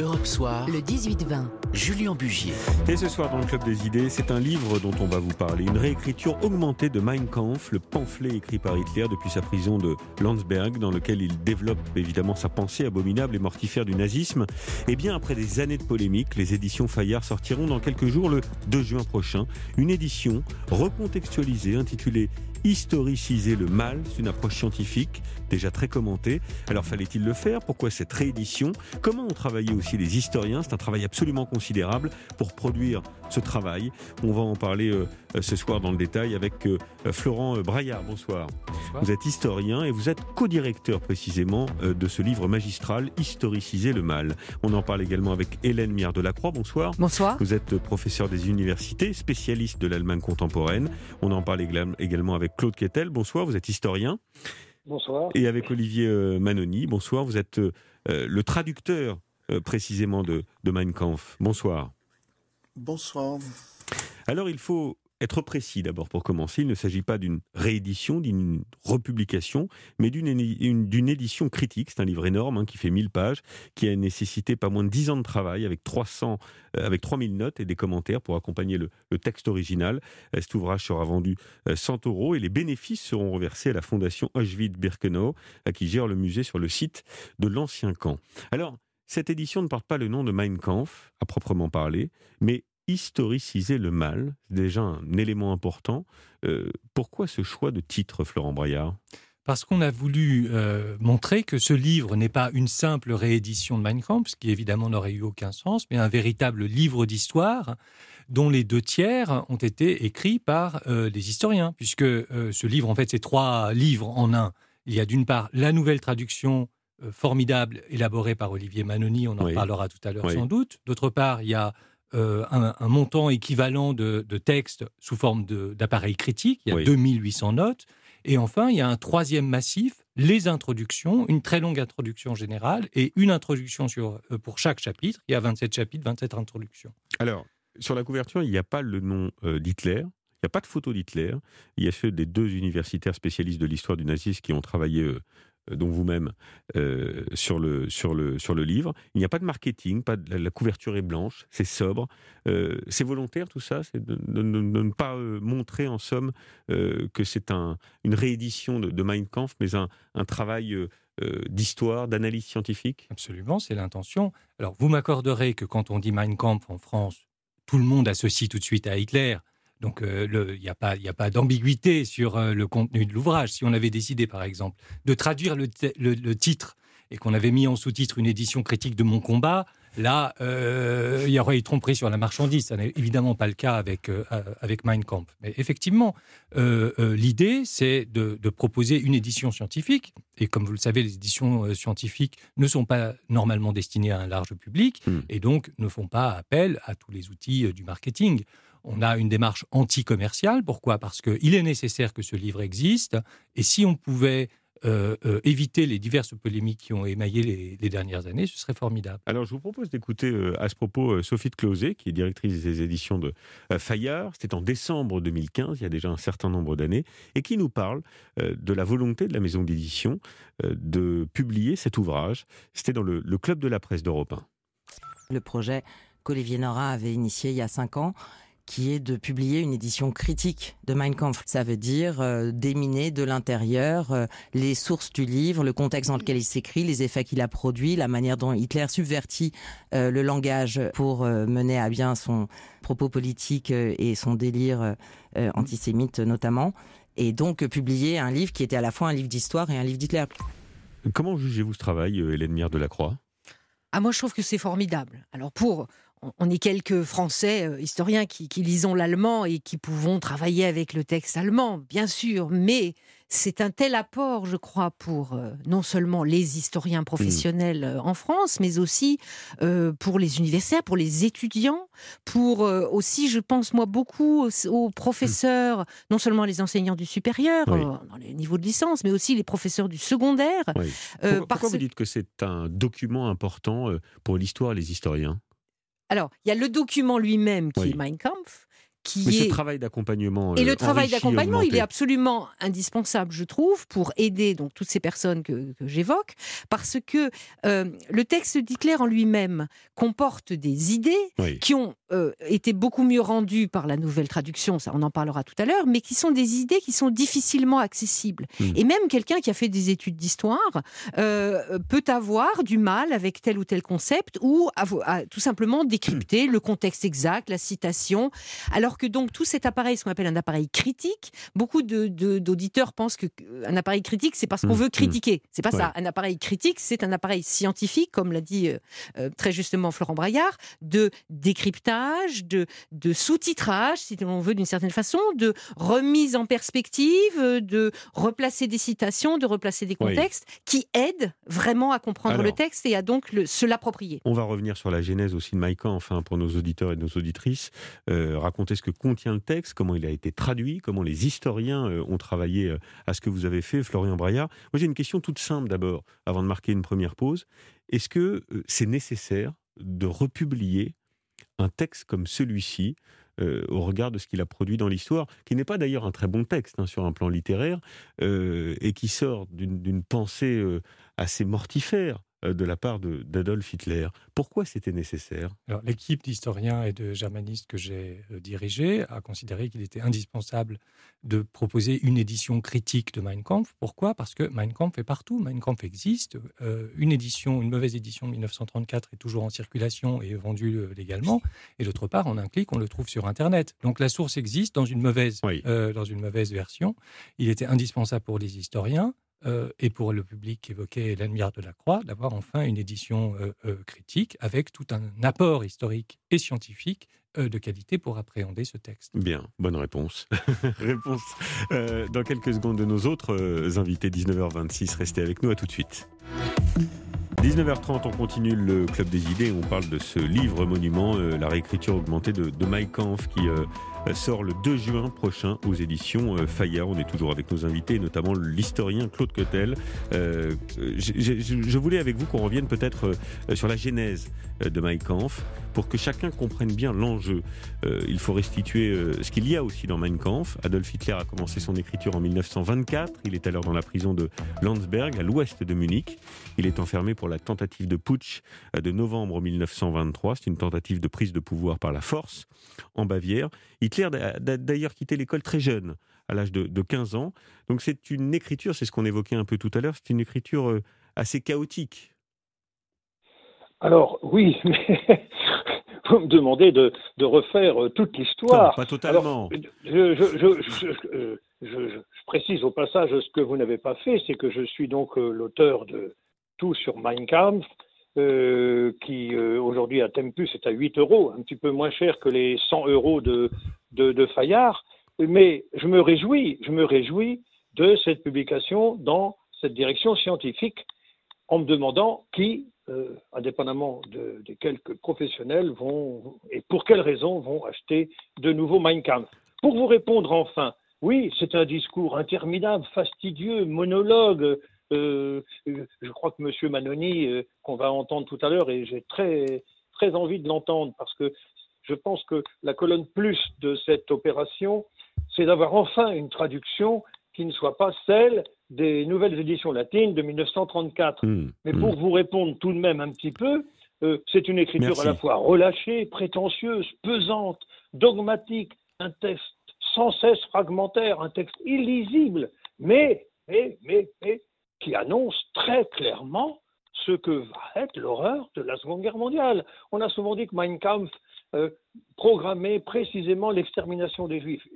Europe Soir, le 18-20. Julien Bugier. Et ce soir dans le Club des Idées, c'est un livre dont on va vous parler, une réécriture augmentée de Mein Kampf, le pamphlet écrit par Hitler depuis sa prison de Landsberg, dans lequel il développe évidemment sa pensée abominable et mortifère du nazisme. Et bien après des années de polémique, les éditions Fayard sortiront dans quelques jours, le 2 juin prochain, une édition recontextualisée intitulée historiciser le mal, c'est une approche scientifique déjà très commentée. Alors fallait-il le faire? Pourquoi cette réédition? Comment ont travaillé aussi les historiens? C'est un travail absolument considérable pour produire ce travail. On va en parler euh, euh, ce soir dans le détail avec euh, Florent Braillard. Bonsoir. Vous êtes historien et vous êtes co-directeur précisément de ce livre magistral Historiciser le mal. On en parle également avec Hélène Miard de Lacroix. Bonsoir. Bonsoir. Vous êtes professeur des universités, spécialiste de l'Allemagne contemporaine. On en parle également avec Claude Quetel. Bonsoir, vous êtes historien. Bonsoir. Et avec Olivier Manoni. Bonsoir, vous êtes euh, le traducteur euh, précisément de, de Mein Kampf. Bonsoir. Bonsoir. Alors il faut être précis d'abord pour commencer. Il ne s'agit pas d'une réédition, d'une republication, mais d'une édition critique. C'est un livre énorme hein, qui fait 1000 pages, qui a nécessité pas moins de 10 ans de travail avec 300, euh, avec 3000 notes et des commentaires pour accompagner le, texte original. Euh, cet ouvrage sera vendu 100 euh, euros et les bénéfices seront reversés à la fondation Auschwitz-Birkenau, qui gère le musée sur le site de l'ancien camp. Alors, cette édition ne porte pas le nom de Mein Kampf, à proprement parler, mais historiciser le mal, c'est déjà un élément important. Euh, pourquoi ce choix de titre, Florent Braillard? Parce qu'on a voulu euh, montrer que ce livre n'est pas une simple réédition de Mein Kampf, ce qui évidemment n'aurait eu aucun sens, mais un véritable livre d'histoire dont les deux tiers ont été écrits par euh, des historiens, puisque ce livre, en fait, c'est trois livres en un. Il y a d'une part la nouvelle traduction formidable élaborée par Olivier Manoni, on en parlera tout à l'heure sans doute. D'autre part, il y a euh, un, montant équivalent de, textes sous forme d'appareils critiques. Il y a 2800 notes. Et enfin, il y a un troisième massif, les introductions, une très longue introduction générale et une introduction sur, euh, pour chaque chapitre. Il y a 27 chapitres, 27 introductions. Alors, sur la couverture, il n'y a pas le nom euh, d'Hitler. Il n'y a pas de photo d'Hitler. Il y a ceux des deux universitaires spécialistes de l'histoire du nazisme qui ont travaillé dont vous-même, euh, sur, le, sur, le, sur le livre. Il n'y a pas de marketing, pas la couverture est blanche, c'est sobre. Euh, c'est volontaire tout ça, c'est de, ne pas montrer en somme que c'est un, une réédition de, de, Mein Kampf, mais un, un travail d'histoire, d'analyse scientifique? Absolument, c'est l'intention. Alors vous m'accorderez que quand on dit Mein Kampf en France, tout le monde associe tout de suite à Hitler. Donc euh, il n'y a pas, a pas d'ambiguïté sur euh, le contenu de l'ouvrage. Si on avait décidé, par exemple, de traduire le, titre et qu'on avait mis en sous-titre une édition critique de Mon combat, là, euh, il y aurait eu tromperie sur la marchandise. Ça n'est évidemment pas le cas avec, avec Mein Kampf. Mais effectivement, l'idée, c'est de, proposer une édition scientifique. Et comme vous le savez, les éditions scientifiques ne sont pas normalement destinées à un large public hmm. et donc ne font pas appel à tous les outils du marketing on a une démarche anti-commerciale. Pourquoi? Parce qu'il est nécessaire que ce livre existe. Et si on pouvait euh, euh, éviter les diverses polémiques qui ont émaillé les, dernières années, ce serait formidable. Alors, je vous propose d'écouter euh, à ce propos Sophie de Closet, qui est directrice des éditions de Fayard. C'était en décembre 2015, il y a déjà un certain nombre d'années, et qui nous parle de la volonté de la maison d'édition de publier cet ouvrage. C'était dans le, le Club de la presse d'Europe 1. Le projet qu'Olivier Nora avait initié il y a cinq ans qui est de publier une édition critique de Mein Kampf. Ça veut dire euh, déminer de l'intérieur euh, les sources du livre, le contexte dans lequel il s'écrit, les effets qu'il a produits, la manière dont Hitler subvertit euh, le langage pour mener à bien son propos politique et son délire antisémite notamment. Et donc publier un livre qui était à la fois un livre d'histoire et un livre d'Hitler. Comment jugez-vous ce travail, Hélène Mire de la Croix ah, moi, je trouve que c'est formidable. Alors, pour on est quelques Français euh, historiens qui, lisons l'allemand et qui pouvons travailler avec le texte allemand, bien sûr, mais c'est un tel apport, je crois, pour euh, non seulement les historiens professionnels euh, en France, mais aussi pour les universitaires, pour les étudiants, pour aussi, je pense, moi, beaucoup aux, professeurs, non seulement les enseignants du supérieur, dans les niveaux de licence, mais aussi les professeurs du secondaire. pourquoi vous dites que c'est un document important pour l'histoire les historiens? Alors, il y a le document lui-même qui est Mein Kampf, qui Mais est... ce travail d'accompagnement. Et euh, le travail enrichi, d'accompagnement, il est absolument indispensable, je trouve, pour aider donc toutes ces personnes que, que j'évoque, parce que euh, le texte d'Hitler en lui-même comporte des idées Oui. qui ont euh, été beaucoup mieux rendues par la nouvelle traduction, ça on en parlera tout à l'heure, mais qui sont des idées qui sont difficilement accessibles. Hmm. Et même quelqu'un qui a fait des études d'histoire euh, peut avoir du mal avec tel ou tel concept ou à tout simplement décrypter le contexte exact, la citation, alors que donc tout cet appareil, ce qu'on appelle un appareil critique, beaucoup de- de- d'auditeurs pensent que euh, un appareil critique, c'est parce qu'on Mmh, veut mmh. critiquer. C'est pas Ouais. ça. Un appareil critique, c'est un appareil scientifique, comme l'a dit euh, euh, très justement Florent Braillard, de décryptage, de, de sous-titrage, si on veut d'une certaine façon, de remise en perspective, euh, de replacer des citations, de replacer des Oui. contextes, qui aident vraiment à comprendre le texte et à donc le- se l'approprier. On va revenir sur la genèse aussi de Maïkan, enfin pour nos auditeurs et nos auditrices, euh, raconter ce que contient le texte, comment il a été traduit, comment les historiens euh, ont travaillé euh, à ce que vous avez fait, Florian Braillard. Moi j'ai une question toute simple d'abord, avant de marquer une première pause. Est-ce que c'est nécessaire de republier un texte comme celui-ci euh, au regard de ce qu'il a produit dans l'histoire, qui n'est pas d'ailleurs un très bon texte hein, sur un plan littéraire, euh, et qui sort d'une pensée euh, assez mortifère de la part d'Adolf Hitler. Pourquoi c'était nécessaire? L'équipe d'historiens et de germanistes que j'ai euh, dirigée a considéré qu'il était indispensable de proposer une édition critique de Mein Kampf. Pourquoi? Parce que Mein Kampf est partout. Mein Kampf existe. Euh, une édition, une mauvaise édition de 1934 est toujours en circulation et vendue euh, légalement. Et d'autre part, en un clic, on le trouve sur Internet. Donc la source existe dans une mauvaise, Oui. euh, dans une mauvaise version. Il était indispensable pour les historiens euh, et pour le public qu'évoquait Hélène Miard de la Croix, d'avoir enfin une édition euh, euh, critique avec tout un apport historique et scientifique de qualité pour appréhender ce texte. Bien, bonne réponse. réponse euh, dans quelques secondes de nos autres invités, 19h26. Restez avec nous, à tout de suite. 19h30, on continue le Club des idées. On parle de ce livre monument, euh, la réécriture augmentée de, de Mike Kampf, qui euh, sort le 2 juin prochain aux éditions euh, Fayard. On est toujours avec nos invités, notamment l'historien Claude Cotel. Euh, je voulais avec vous qu'on revienne peut-être euh, sur la genèse euh, de Mike Kampf, pour que chacun comprenne bien l'enjeu. Euh, il faut restituer euh, ce qu'il y a aussi dans Mein Kampf. Adolf Hitler a commencé son écriture en 1924. Il est alors dans la prison de Landsberg, à l'ouest de Munich. Il est enfermé pour la tentative de putsch euh, de novembre 1923. C'est une tentative de prise de pouvoir par la force en Bavière. Hitler a d'ailleurs quitté l'école très jeune, à l'âge de, de 15 ans. Donc c'est une écriture, c'est ce qu'on évoquait un peu tout à l'heure, c'est une écriture euh, assez chaotique. Alors, oui, mais vous me demandez de, de refaire euh, toute l'histoire. pas totalement. Alors, je, précise au passage ce que vous n'avez pas fait, c'est que je suis donc euh, l'auteur de Tout sur Mein Kampf, euh, qui euh, aujourd'hui à Tempus est à 8 euros, un petit peu moins cher que les 100 euros de, de, Fayard. Mais je me réjouis, je me réjouis de cette publication dans cette direction scientifique en me demandant qui, euh, indépendamment de- quelques professionnels, vont et pour quelles raisons vont acheter de nouveaux Mein. Pour vous répondre enfin, oui, c'est un discours interminable, fastidieux, monologue. euh, je crois que M. Manoni, euh, qu'on va entendre tout à l'heure, et j'ai très, très envie de l'entendre parce que je pense que la colonne plus de cette opération, c'est d'avoir enfin une traduction qui ne soit pas celle des nouvelles éditions latines de 1934. Hmm, Mais hmm. pour vous répondre tout de même un petit peu, euh, c'est une écriture Merci. à la fois relâchée, prétentieuse, pesante, dogmatique, un texte sans cesse fragmentaire, un texte illisible, mais, mais, mais, mais qui annonce très clairement ce que va être l'horreur de la Seconde Guerre mondiale. On a souvent dit que Mein Kampf euh, programmait précisément l'extermination des Juifs.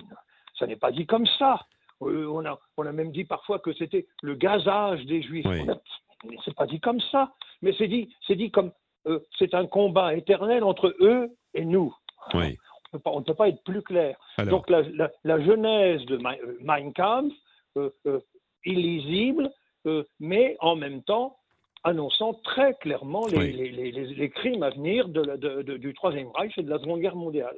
Ça n'est pas dit comme ça. Euh, on, a, on a même dit parfois que c'était le gazage des Juifs. Oui. Mais c'est pas dit comme ça. Mais c'est dit, c'est dit comme euh, c'est un combat éternel entre eux et nous. Oui. On ne peut pas être plus clair. Alors, Donc la, la- la genèse de Mein, Kampf, illisible, mais en même temps annonçant très clairement les, Oui. les- les- les- les crimes à venir de la- de- de- du Troisième Reich et de la Seconde Guerre mondiale.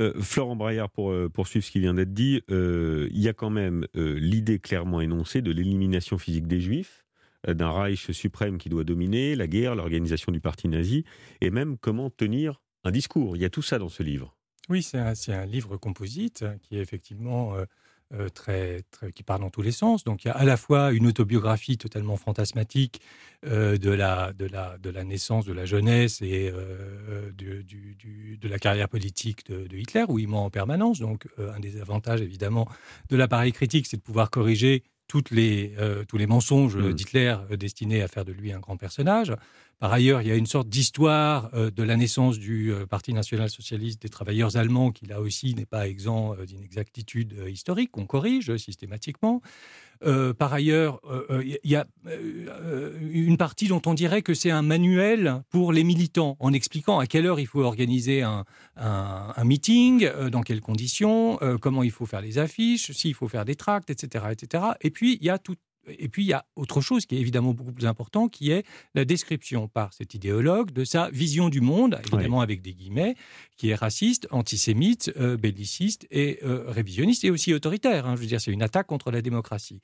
Euh, Florent Braillard, pour euh, poursuivre ce qui vient d'être dit, euh, il y a quand même euh, l'idée clairement énoncée de l'élimination physique des Juifs, d'un Reich suprême qui doit dominer, la guerre, l'organisation du parti nazi, et même comment tenir un discours. Il y a tout ça dans ce livre. Oui, c'est un, un, livre composite qui est effectivement euh, très, qui part dans tous les sens. Donc il y a à la fois une autobiographie totalement fantasmatique euh, de, la, de, la, de la naissance, de la jeunesse et euh, du, du, de la carrière politique de, de, Hitler, où il ment en permanence. Donc un des avantages évidemment de l'appareil critique, c'est de pouvoir corriger toutes les, tous les mensonges mmh. d'Hitler destinés à faire de lui un grand personnage. Par ailleurs, il y a une sorte d'histoire euh, de la naissance du euh, Parti national-socialiste des travailleurs allemands qui, là aussi, n'est pas exempt euh, d'inexactitudes historiques qu'on corrige systématiquement. par ailleurs, il y a une partie dont on dirait que c'est un manuel pour les militants, en expliquant à quelle heure il faut organiser un, meeting, dans quelles conditions, comment il faut faire les affiches, s'il faut faire des tracts, etc., etc. Et puis, il y a tout, et puis, il y a autre chose qui est évidemment beaucoup plus important, qui est la description par cet idéologue de sa vision du monde, évidemment avec des guillemets, qui est raciste, antisémite, euh, belliciste et euh, révisionniste et aussi autoritaire. Hein. Je veux dire, c'est une attaque contre la démocratie.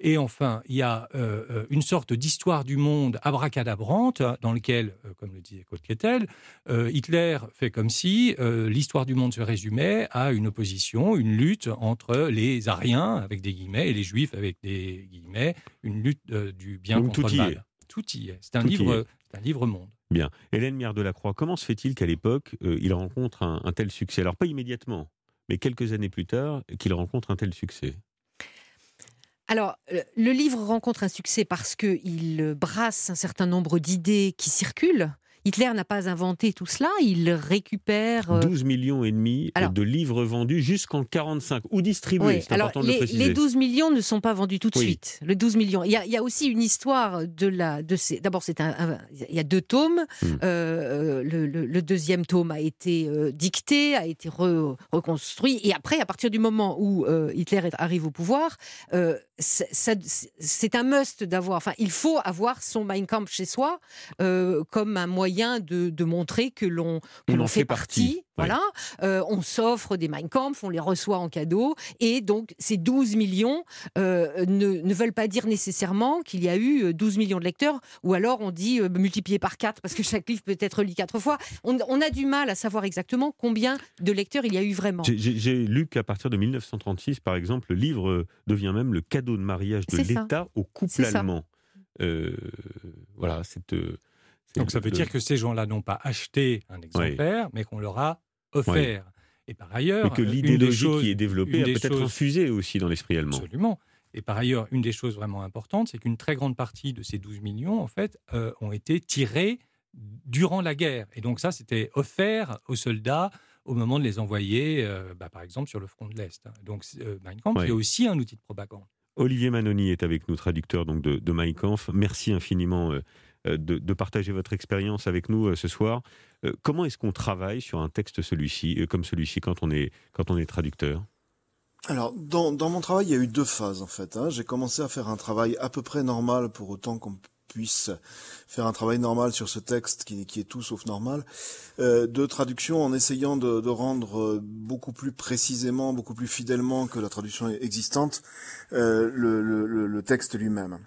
Et enfin, il y a euh, euh, une sorte d'histoire du monde abracadabrante dans lequel, euh, comme le disait Claude Kettel, Hitler fait comme si l'histoire du monde se résumait à une opposition, une lutte entre les Ariens avec des guillemets et les Juifs avec des guillemets, une lutte du bien contre tout le mal. Tout y est. C'est un livre, un livre monde. Bien. Hélène Mière de la Croix, comment se fait-il qu'à l'époque il rencontre un tel succès? Alors pas immédiatement, mais quelques années plus tard, qu'il rencontre un tel succès? Alors, euh, le livre rencontre un succès parce qu'il brasse un certain nombre d'idées qui circulent Hitler n'a pas inventé tout cela, il récupère... 12 euh, millions et demi de livres vendus jusqu'en 45, ou distribués, c'est important de le préciser. Les 12 millions ne sont pas vendus tout de suite. Le 12 millions. Il y, a, aussi une histoire de la... De ces, D'abord, c'est un, il y a deux tomes. Hmm. Euh, le, deuxième tome a été euh, dicté, a été reconstruit. Et après, à partir du moment où Hitler arrive au pouvoir, c'est un must d'avoir... Enfin, il faut avoir son Mein Kampf chez soi comme un moyen de, montrer que l'on fait, partie. Voilà, euh, on s'offre des Mein Kampf, on les reçoit en cadeau, et donc ces 12 millions euh, ne, veulent pas dire nécessairement qu'il y a eu 12 euh, millions de lecteurs, ou alors on dit multiplié par 4 parce que chaque livre peut être lu quatre fois. On, a du mal à savoir exactement combien de lecteurs il y a eu vraiment. J'ai lu qu'à partir de 1936, par exemple, le livre devient même le cadeau de mariage de l'État au couple allemand. voilà, c'est donc ça veut dire que ces gens-là n'ont pas acheté un exemplaire, mais qu'on leur a offert. Et par ailleurs, et que l'idéologie qui est développée a peut-être infusé aussi dans l'esprit allemand. Absolument. Et par ailleurs, une des choses vraiment importantes, c'est qu'une très grande partie de ces 12 millions, en fait, euh, ont été tirés durant la guerre. Et donc ça, c'était offert aux soldats au moment de les envoyer, euh, bah, par exemple, sur le front de l'Est. Donc euh, Mein Kampf est aussi un outil de propagande. Olivier Manoni est avec nous, traducteur donc de, de Mein Kampf. Merci infiniment euh, de, partager votre expérience avec nous euh, ce soir. Euh, comment est-ce qu'on travaille sur un texte celui-ci, comme celui-ci quand on est, traducteur? Alors, dans, mon travail, il y a eu deux phases en fait. Hein. J'ai commencé à faire un travail à peu près normal pour autant qu'on puisse faire un travail normal sur ce texte qui, est tout sauf normal, de traduction en essayant de, rendre beaucoup plus précisément, beaucoup plus fidèlement que la traduction existante le texte lui-même.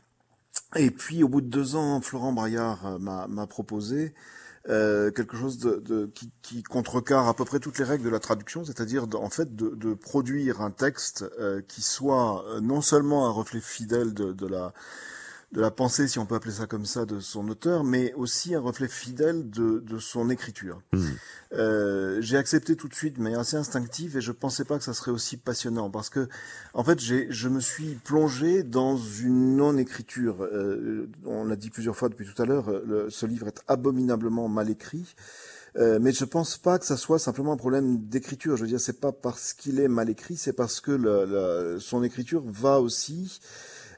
Et puis, au bout de deux ans, Florent Braillard euh, m'a proposé euh, quelque chose de, qui, qui, contrecarre à peu près toutes les règles de la traduction, c'est-à-dire en fait de, produire un texte euh, qui soit non seulement un reflet fidèle de, la de la pensée, si on peut appeler ça comme ça, de son auteur, mais aussi un reflet fidèle de, de son écriture. Mmh. Euh, j'ai accepté tout de suite, mais assez instinctif, et je pensais pas que ça serait aussi passionnant, parce que, en fait, j'ai, je me suis plongé dans une non-écriture. Euh, on l'a dit plusieurs fois depuis tout à l'heure, ce livre est abominablement mal écrit. Euh, mais je pense pas que ça soit simplement un problème d'écriture. Je veux dire, c'est pas parce qu'il est mal écrit, c'est parce que le, son écriture va aussi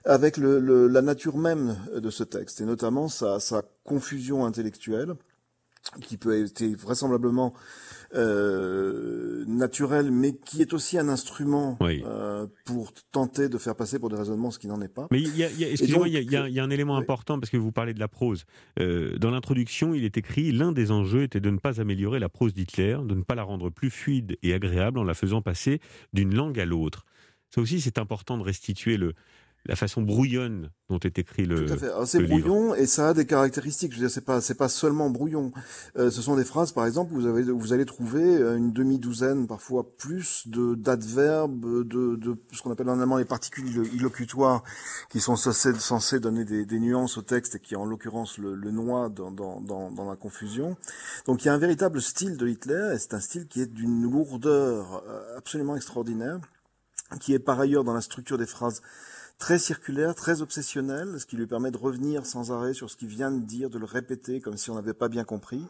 avec le, la nature même de ce texte, et notamment sa, sa confusion intellectuelle, qui peut être vraisemblablement euh, naturel, mais qui est aussi un instrument euh, pour tenter de faire passer pour des raisonnements ce qui n'en est pas. Mais il y a, excusez-moi, il y, y, a un élément important parce que vous parlez de la prose. Euh, dans l'introduction, il est écrit l'un des enjeux était de ne pas améliorer la prose d'Hitler, de ne pas la rendre plus fluide et agréable en la faisant passer d'une langue à l'autre. Ça aussi, c'est important de restituer le, la façon brouillonne dont est écrit le. Tout à fait. C'est brouillon et ça a des caractéristiques. Je veux dire, c'est pas c'est pas seulement brouillon. Euh, ce sont des phrases, par exemple, vous avez vous allez trouver une demi douzaine, parfois plus, de d'adverbes, de, de ce qu'on appelle en allemand les particules illocutoires, qui sont censés, censés donner des, des, nuances au texte et qui, en l'occurrence, le, le noient dans, dans, dans, dans la confusion. Donc, il y a un véritable style de Hitler et c'est un style qui est d'une lourdeur euh, absolument extraordinaire, qui est par ailleurs dans la structure des phrases très circulaire, très obsessionnel, ce qui lui permet de revenir sans arrêt sur ce qu'il vient de dire, de le répéter comme si on n'avait pas bien compris,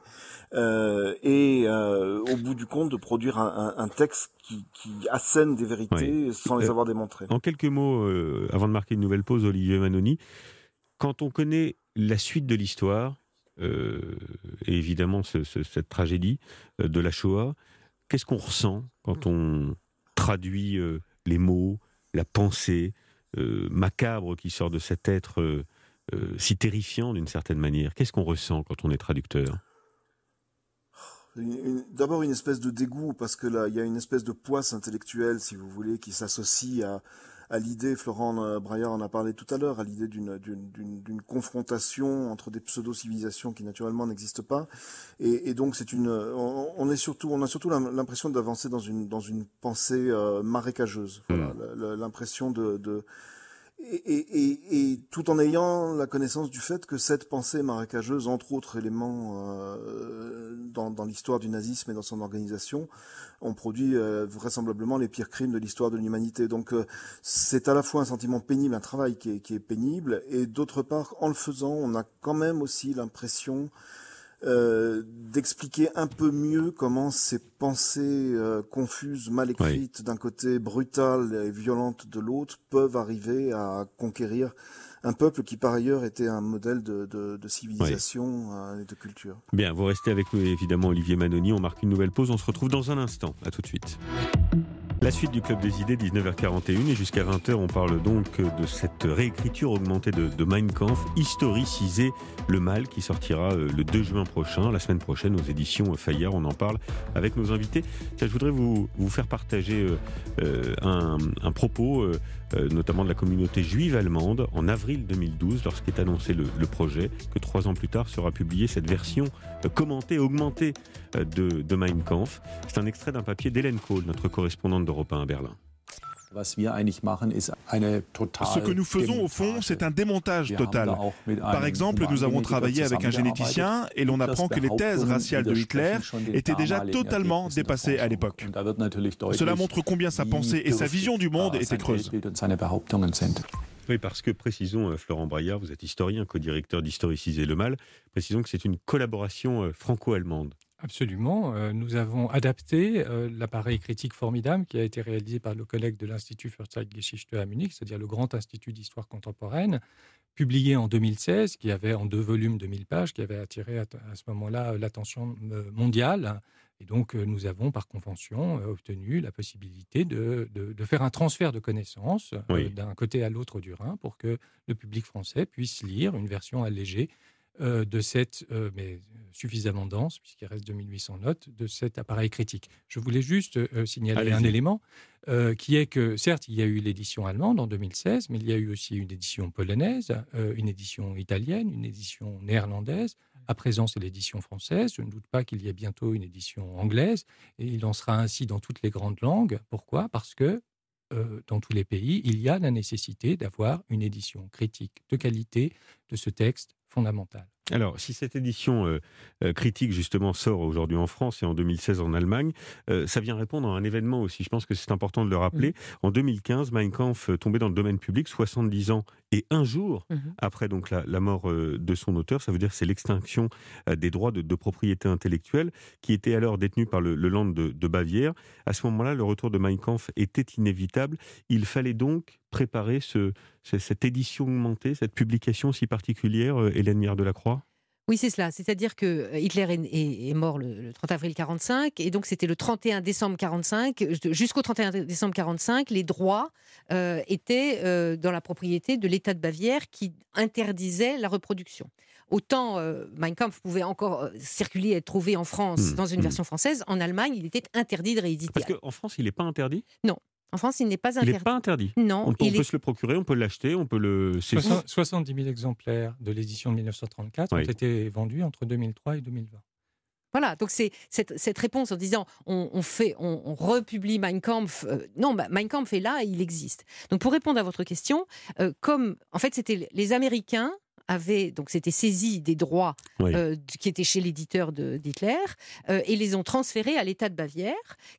euh, et euh, au bout du compte de produire un, un, un texte qui, qui, assène des vérités sans les euh, avoir démontrées. En quelques mots, euh, avant de marquer une nouvelle pause, Olivier Manoni, quand on connaît la suite de l'histoire, et évidemment ce, ce, cette tragédie de la Shoah, qu'est-ce qu'on ressent quand on traduit les mots, la pensée, macabre qui sort de cet être euh, euh, si terrifiant d'une certaine manière. Qu'est-ce qu'on ressent quand on est traducteur? D'abord une espèce de dégoût parce que là il y a une espèce de poisse intellectuelle si vous voulez qui s'associe à, à l'idée, Florent euh, Braillard en a parlé tout à l'heure, à l'idée d'une confrontation entre des pseudo-civilisations qui naturellement n'existent pas. Et, et donc c'est une, on, est surtout, on a surtout l'impression d'avancer dans une dans une pensée euh, marécageuse. Voilà, mmh. l'impression de, de et, et, et, tout en ayant la connaissance du fait que cette pensée marécageuse, entre autres éléments euh, dans, dans l'histoire du nazisme et dans son organisation, ont produit euh, vraisemblablement les pires crimes de l'histoire de l'humanité. Donc euh, c'est à la fois un sentiment pénible, un travail qui est, qui est pénible, et d'autre part, en le faisant, on a quand même aussi l'impression euh, d'expliquer un peu mieux comment ces pensées euh, confuses, mal écrites d'un côté, brutales et violentes de l'autre, peuvent arriver à conquérir un peuple qui par ailleurs était un modèle de, de, de civilisation euh, et de culture. Bien, vous restez avec nous évidemment Olivier Manoni, on marque une nouvelle pause, on se retrouve dans un instant, à tout de suite. La suite du Club des Idées, 19h41 et jusqu'à 20h, on parle donc de cette réécriture augmentée de, Mein Kampf, historiciser le mal, qui sortira euh, le 2 juin prochain, la semaine prochaine aux éditions Fayard. On en parle avec nos invités. je voudrais vous, vous faire partager euh, euh, un, un, propos, notamment de la communauté juive allemande, en avril 2012, lorsqu'est annoncé le, projet, que trois ans plus tard sera publiée cette version commentée, augmentée de, de Mein Kampf. C'est un extrait d'un papier d'Hélène Kohl, notre correspondante d'Europe 1 à Berlin. Ce que nous faisons au fond, c'est un démontage total. Par exemple, nous avons travaillé avec un généticien et l'on apprend que les thèses raciales de Hitler étaient déjà totalement dépassées à l'époque. Cela montre combien sa pensée et sa vision du monde étaient creuses. Oui, parce que précisons, euh, Florent Braillard, vous êtes historien, co-directeur d'Historiciser le mal, précisons que c'est une collaboration euh, franco-allemande. Absolument. Euh, nous avons adapté euh, l'appareil critique formidable qui a été réalisé par le collègue de l'Institut für Zeitgeschichte à Munich, c'est-à-dire le Grand Institut d'Histoire contemporaine, publié en 2016, qui avait en deux volumes de 1000 pages, qui avait attiré à, ce moment-là l'attention euh, mondiale. Et donc, nous avons par convention obtenu la possibilité de, de, de faire un transfert de connaissances oui. d'un côté à l'autre du Rhin pour que le public français puisse lire une version allégée euh, de cette, euh, mais suffisamment dense, puisqu'il reste 2800 notes, de cet appareil critique. Je voulais juste euh, signaler un élément, qui est que, certes, il y a eu l'édition allemande en 2016, mais il y a eu aussi une édition polonaise, une édition italienne, une édition néerlandaise. À présent, c'est l'édition française. Je ne doute pas qu'il y ait bientôt une édition anglaise. Et il en sera ainsi dans toutes les grandes langues. Pourquoi? Parce que dans tous les pays, il y a la nécessité d'avoir une édition critique de qualité de ce texte Alors, si cette édition euh, euh, critique, justement, sort aujourd'hui en France et en 2016 en Allemagne, euh, ça vient répondre à un événement aussi. Je pense que c'est important de le rappeler. Mmh. En 2015, Mein Kampf tombait dans le domaine public 70 ans et un jour mmh. après donc la, la, mort euh, de son auteur. Ça veut dire que c'est l'extinction euh, des droits de, de, propriété intellectuelle qui était alors détenus par le, le Land de, de Bavière. À ce moment-là, le retour de Mein Kampf était inévitable. Il fallait donc préparer ce, cette édition augmentée, cette publication si particulière, Hélène Mire de la Croix oui, c'est cela. C'est-à-dire que euh, Hitler est, mort le, le, 30 avril 45, et donc c'était le 31 décembre 45. Jusqu'au 31 décembre 45, les droits euh, étaient euh, dans la propriété de l'État de Bavière qui interdisait la reproduction. Autant euh, Mein Kampf pouvait encore circuler, être trouvé en France mmh, dans une mmh. version française, en Allemagne, il était interdit de rééditer. Parce qu'en France, il n'est pas interdit? Non. En France, il n'est pas interdit. Il n'est pas interdit. Non. On, peut se le procurer, on peut l'acheter, on peut le. 70 000 exemplaires de l'édition de 1934 ont été vendus entre 2003 et 2020. Voilà, donc c'est cette, réponse en disant on, fait, on, republie Mein Kampf. Euh, non, bah, Mein Kampf est là, il existe. Donc pour répondre à votre question, euh, comme en fait c'était les Américains avaient donc c'était saisi des droits euh, qui étaient chez l'éditeur d'Hitler euh, et les ont transférés à l'État de Bavière,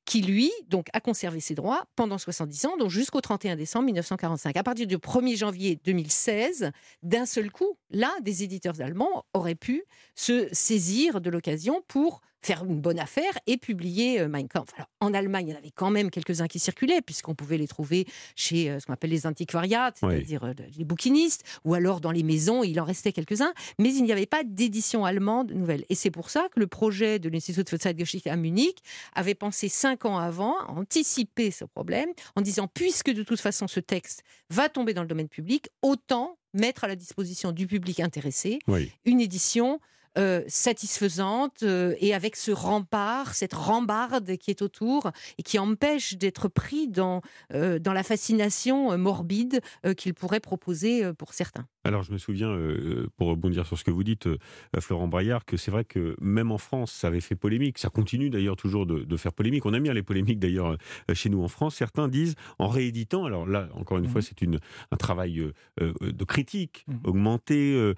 qui lui donc a conservé ses droits pendant 70 ans, donc jusqu'au 31 décembre 1945. À partir du 1er janvier 2016, d'un seul coup, là, des éditeurs allemands auraient pu se saisir de l'occasion pour faire une bonne affaire et publier euh, Mein Kampf. Alors, en Allemagne, il y en avait quand même quelques-uns qui circulaient, puisqu'on pouvait les trouver chez euh, ce qu'on appelle les antiquariats, c'est-à-dire euh, les bouquinistes, ou alors dans les maisons, il en restait quelques-uns, mais il n'y avait pas d'édition allemande nouvelle. Et c'est pour ça que le projet de l'Institut für Zeitgeschichte à Munich avait pensé cinq ans avant, anticiper ce problème, en disant, puisque de toute façon ce texte va tomber dans le domaine public, autant mettre à la disposition du public intéressé une édition euh, satisfaisante euh, et avec ce rempart, cette rambarde qui est autour et qui empêche d'être pris dans, euh, dans la fascination morbide qu'il pourrait proposer pour certains. Alors, je me souviens, euh, pour rebondir sur ce que vous dites, euh, Florent Braillard, que c'est vrai que même en France, ça avait fait polémique. Ça continue d'ailleurs toujours de, faire polémique. On aime bien les polémiques d'ailleurs euh, chez nous en France. Certains disent, en rééditant, alors là, encore une fois, mmh. c'est un travail de critique, mmh. augmenter,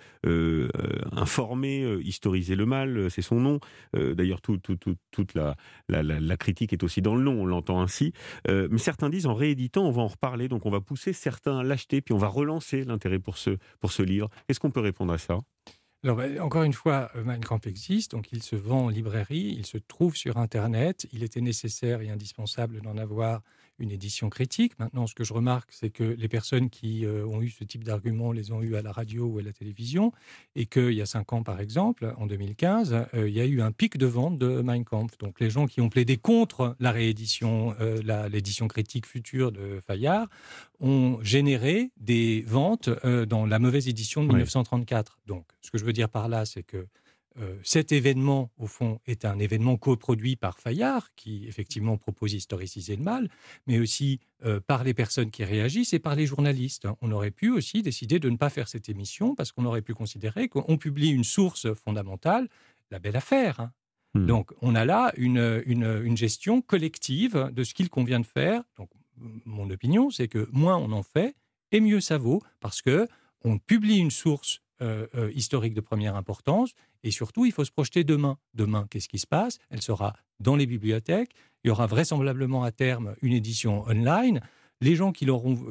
informer, historiser le mal, c'est son nom. d'ailleurs, toute la, la, critique est aussi dans le nom, on l'entend ainsi. mais certains disent, en rééditant, on va en reparler, donc on va pousser certains à l'acheter, puis on va relancer l'intérêt pour ce pour ce livre. Est-ce qu'on peut répondre à ça? Ben, encore une fois, euh, Mein Kampf existe, donc il se vend en librairie, il se trouve sur Internet. Il était nécessaire et indispensable d'en avoir une édition critique. Maintenant, ce que je remarque, c'est que les personnes qui euh, ont eu ce type d'arguments les ont eu à la radio ou à la télévision, et qu'il y a cinq ans, par exemple, en 2015, euh, il y a eu un pic de vente de Mein Kampf. Donc, les gens qui ont plaidé contre la réédition, euh, l'édition critique future de Fayard, ont généré des ventes dans la mauvaise édition de 1934. Donc, ce que je veux dire par là, c'est que euh, cet événement, au fond, est un événement coproduit par Fayard, qui effectivement propose historiciser le mal, mais aussi euh, par les personnes qui réagissent et par les journalistes. On aurait pu aussi décider de ne pas faire cette émission parce qu'on aurait pu considérer qu'on publie une source fondamentale, la belle affaire. Hein. Hmm. Donc, on a là une, une, gestion collective de ce qu'il convient de faire. Donc, mon opinion, c'est que moins on en fait, et mieux ça vaut, parce que on publie une source euh, historique de première importance et surtout, il faut se projeter demain. Demain, qu'est-ce qui se passe? Elle sera dans les bibliothèques. Il y aura vraisemblablement à terme une édition online. Les gens qui,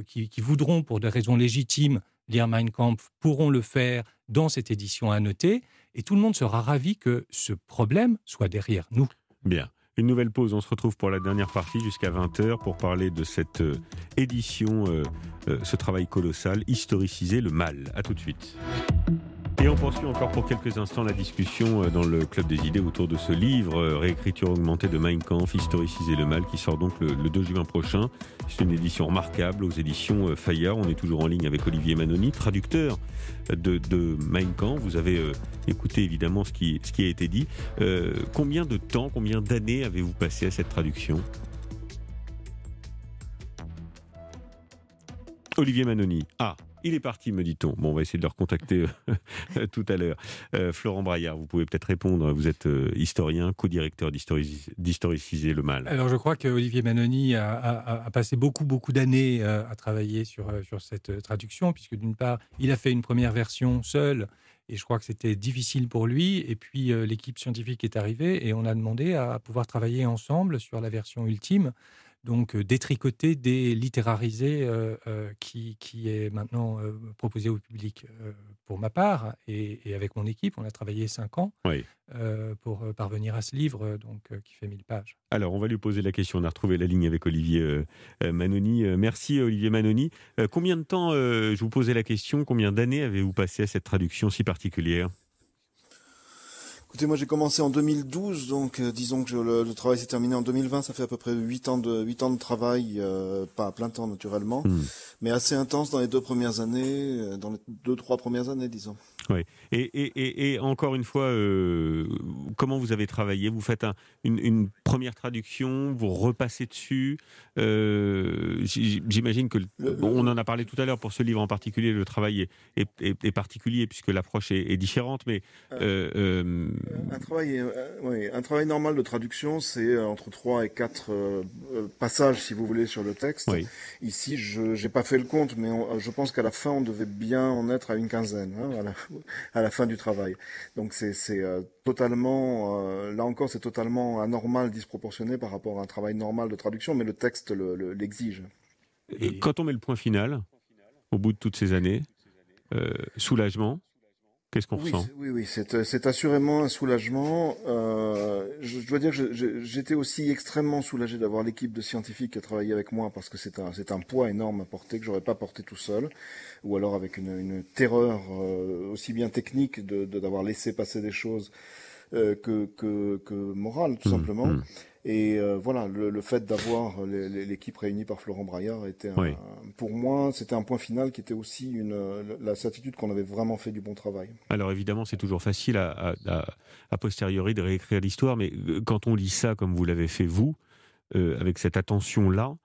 qui, voudront, pour des raisons légitimes, lire Mein Kampf pourront le faire dans cette édition noter. Et tout le monde sera ravi que ce problème soit derrière nous. Bien. Une nouvelle pause, on se retrouve pour la dernière partie jusqu'à 20h pour parler de cette euh, édition, euh, euh, ce travail colossal, historiciser le mal. A tout de suite. Et on poursuit encore pour quelques instants la discussion euh, dans le Club des idées autour de ce livre, euh, Réécriture augmentée de Mein Kampf, Historiciser le mal, qui sort donc le, 2 juin prochain. C'est une édition remarquable aux éditions euh, Fayard. On est toujours en ligne avec Olivier Manoni, traducteur de, de Mein Kampf. Vous avez écouté évidemment ce qui, ce qui a été dit. combien de temps, combien d'années avez-vous passé à cette traduction? Olivier Manoni. Ah, il est parti, me dit-on. Bon, on va essayer de le recontacter euh, tout à l'heure. Euh, Florent Braillard, vous pouvez peut-être répondre. Vous êtes euh, historien, co-directeur d'Historiciser le mal. Alors, je crois que Olivier Manoni a, passé beaucoup, beaucoup d'années à travailler sur, sur cette traduction, puisque d'une part, il a fait une première version seul. Et je crois que c'était difficile pour lui. Et puis l'équipe scientifique est arrivée et on a demandé à pouvoir travailler ensemble sur la version ultime donc euh, détricoter, délitérariser, euh, euh, qui, qui, est maintenant proposé au public pour ma part. Et, avec mon équipe, on a travaillé cinq ans pour parvenir à ce livre donc, qui fait 1000 pages. Alors, on va lui poser la question. On a retrouvé la ligne avec Olivier Manoni. merci, Olivier Manoni. combien de temps, je vous posais la question, combien d'années avez-vous passé à cette traduction si particulière? Écoutez, moi j'ai commencé en 2012, donc euh, disons que le, travail s'est terminé en 2020, ça fait à peu près 8 ans de, 8 ans de travail, euh, pas à plein temps naturellement, hmm. mais assez intense dans les deux premières années, euh, dans les deux, trois premières années, disons. Oui, et, et, et, et encore une fois, comment vous avez travaillé? Vous faites un, une, une, première traduction, vous repassez dessus, j'imagine que, on en a parlé tout à l'heure pour ce livre en particulier, le travail est, est, particulier puisque l'approche est, différente, mais un travail, euh, oui, un travail normal de traduction, c'est euh, entre 3 et 4 euh, passages, si vous voulez, sur le texte. Ici, je n'ai pas fait le compte, mais je pense qu'à la fin, on devait bien en être à une quinzaine, hein, à, la, à, la, fin du travail. Donc c'est totalement, là encore, c'est totalement anormal, disproportionné par rapport à un travail normal de traduction, mais le texte l'exige. et quand on met le point final, au bout de toutes ces années, soulagement Qu'est-ce qu'on oui, ressent Oui, oui, c'est assurément un soulagement. Euh, je, dois dire que j'étais aussi extrêmement soulagé d'avoir l'équipe de scientifiques qui a travaillé avec moi parce que c'est un, un poids énorme à porter que j'aurais pas porté tout seul, ou alors avec une, une terreur euh, aussi bien technique de d'avoir laissé passer des choses euh, que, que, que morale, tout mmh, simplement. Mmh. Et euh, voilà, le, fait d'avoir l'équipe réunie par Florent Braillard était, pour moi, c'était un point final qui était aussi une, la certitude qu'on avait vraiment fait du bon travail. Alors évidemment, c'est toujours facile à, à, posteriori de réécrire l'histoire, mais euh, quand on lit ça comme vous l'avez fait vous, euh, avec cette attention-là,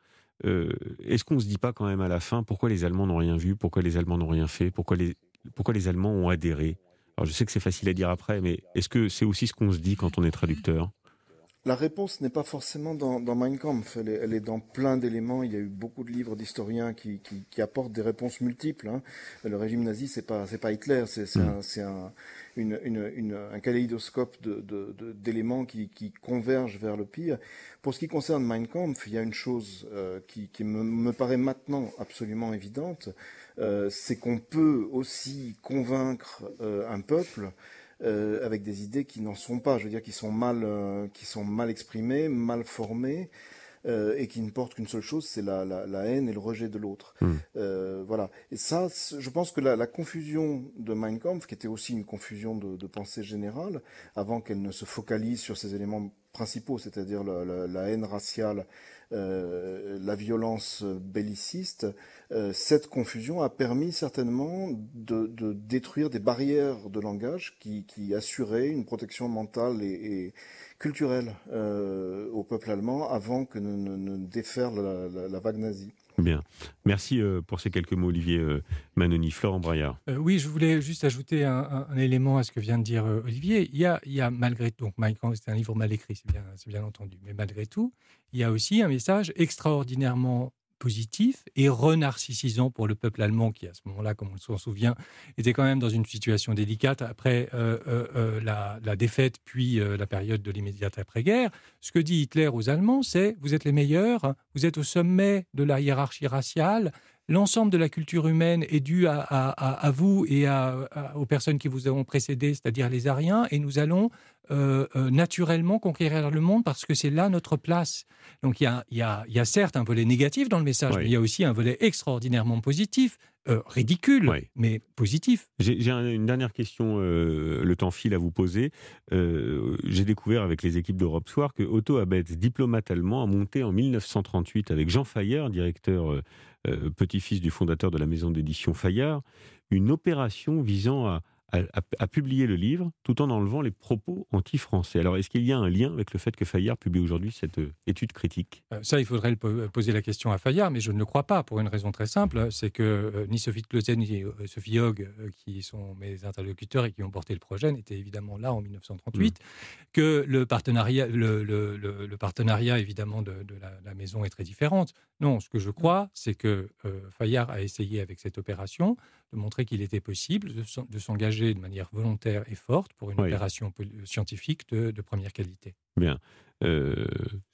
est-ce qu'on ne se dit pas quand même à la fin pourquoi les Allemands n'ont rien vu, pourquoi les Allemands n'ont rien fait, pourquoi les, pourquoi les Allemands ont adhéré? Alors je sais que c'est facile à dire après, mais est-ce que c'est aussi ce qu'on se dit quand on est traducteur? La réponse n'est pas forcément dans, dans Mein Kampf, elle est, dans plein d'éléments. Il y a eu beaucoup de livres d'historiens qui, qui, apportent des réponses multiples. Hein. Le régime nazi, c'est pas c'est pas Hitler, c'est mm. un, une, une, un kaléidoscope d'éléments de, qui, qui, convergent vers le pire. Pour ce qui concerne Mein Kampf, il y a une chose euh, qui, qui me, me, paraît maintenant absolument évidente, euh, c'est qu'on peut aussi convaincre euh, un peuple euh, avec des idées qui n'en sont pas, je veux dire, qui sont mal, euh, qui sont mal exprimées, mal formées. Euh, et qui ne portent qu'une seule chose, c'est la, la, la, haine et le rejet de l'autre. Hmm. Euh, voilà. Et ça, je pense que la, la, confusion de Mein Kampf, qui était aussi une confusion de, de pensée générale, avant qu'elle ne se focalise sur ces éléments principaux, c'est-à-dire la, la, haine raciale, euh, la violence belliciste, euh, cette confusion a permis certainement de, de, détruire des barrières de langage qui, qui assuraient une protection mentale et, et culturelle euh, au peuple allemand avant que ne, ne, ne déferle la, la, vague nazie. Bien. Merci euh, pour ces quelques mots, Olivier euh, Manoni. Florent Braillard. Euh, oui, je voulais juste ajouter un, élément à ce que vient de dire Olivier. Il y a, il y a malgré tout, donc Kampf, c'est un livre mal écrit, c'est bien, bien entendu, mais malgré tout, il y a aussi un message extraordinairement positif et renarcissisant pour le peuple allemand qui, à ce moment-là, comme on s'en souvient, était quand même dans une situation délicate après euh, euh, euh, la, la, défaite puis la période de l'immédiate après-guerre. Ce que dit Hitler aux Allemands, c'est vous êtes les meilleurs, vous êtes au sommet de la hiérarchie raciale, l'ensemble de la culture humaine est due à, à, à vous et à, aux personnes qui vous ont précédé, c'est-à-dire les Ariens, et nous allons euh, euh, naturellement conquérir le monde parce que c'est là notre place. Donc il y a, y, a, y a, certes un volet négatif dans le message, mais il y a aussi un volet extraordinairement positif. Euh, ridicule, mais positif. J'ai une dernière question, le temps file à vous poser. J'ai découvert avec les équipes d'Europe Soir que Otto Abetz, diplomate allemand, a monté en 1938 avec Jean Fayard, directeur petit-fils du fondateur de la maison d'édition Fayard, une opération visant à a, publié le livre tout en enlevant les propos anti-français. Alors, est-ce qu'il y a un lien avec le fait que Fayard publie aujourd'hui cette euh, étude critique? Euh, Ça, il faudrait poser la question à Fayard, mais je ne le crois pas pour une raison très simple c'est que euh, ni Sophie Closet ni Sophie Hogg, qui sont mes interlocuteurs et qui ont porté le projet, n'étaient évidemment là en 1938, mm. que le partenariat, le, le, le, partenariat évidemment de, de la, la, maison est très différente. Non, ce que je crois, c'est que Fayard a essayé avec cette opération de montrer qu'il était possible de s'engager de manière volontaire et forte pour une opération scientifique de, première qualité. Bien. Euh,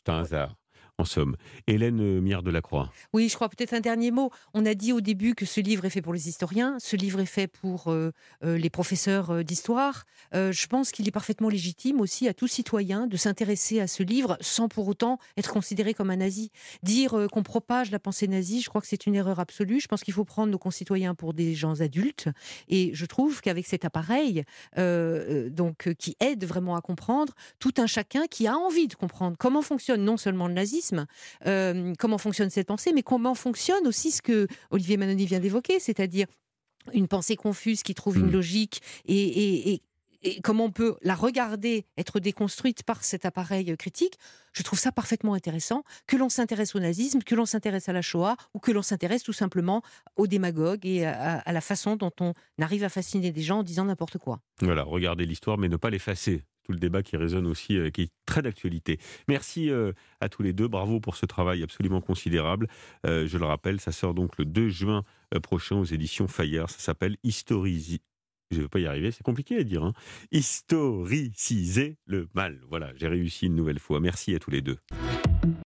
c'est un hasard. En somme. Hélène Mière de la Croix. Oui, je crois peut-être un dernier mot. On a dit au début que ce livre est fait pour les historiens, ce livre est fait pour euh, euh, les professeurs euh, d'histoire. je pense qu'il est parfaitement légitime aussi à tout citoyen de s'intéresser à ce livre sans pour autant être considéré comme un nazi. Dire qu'on propage la pensée nazie, je crois que c'est une erreur absolue. Je pense qu'il faut prendre nos concitoyens pour des gens adultes. Et je trouve qu'avec cet appareil, donc qui aide vraiment à comprendre, tout un chacun qui a envie de comprendre comment fonctionne non seulement le nazisme, comment fonctionne cette pensée, mais comment fonctionne aussi ce que Olivier Manoni vient d'évoquer, c'est-à-dire une pensée confuse qui trouve une mmh. logique et, comment on peut la regarder être déconstruite par cet appareil critique, je trouve ça parfaitement intéressant, que l'on s'intéresse au nazisme, que l'on s'intéresse à la Shoah, ou que l'on s'intéresse tout simplement aux démagogues et à, la façon dont on arrive à fasciner des gens en disant n'importe quoi. Voilà, regarder l'histoire, mais ne pas l'effacer tout le débat qui résonne aussi, euh, qui est très d'actualité. Merci euh, à tous les deux, bravo pour ce travail absolument considérable. Euh, je le rappelle, ça sort donc le 2 juin prochain aux éditions Fayard, ça s'appelle Historiser. Je ne vais pas y arriver, c'est compliqué à dire. Hein. Historiciser le mal. Voilà, j'ai réussi une nouvelle fois. Merci à tous les deux.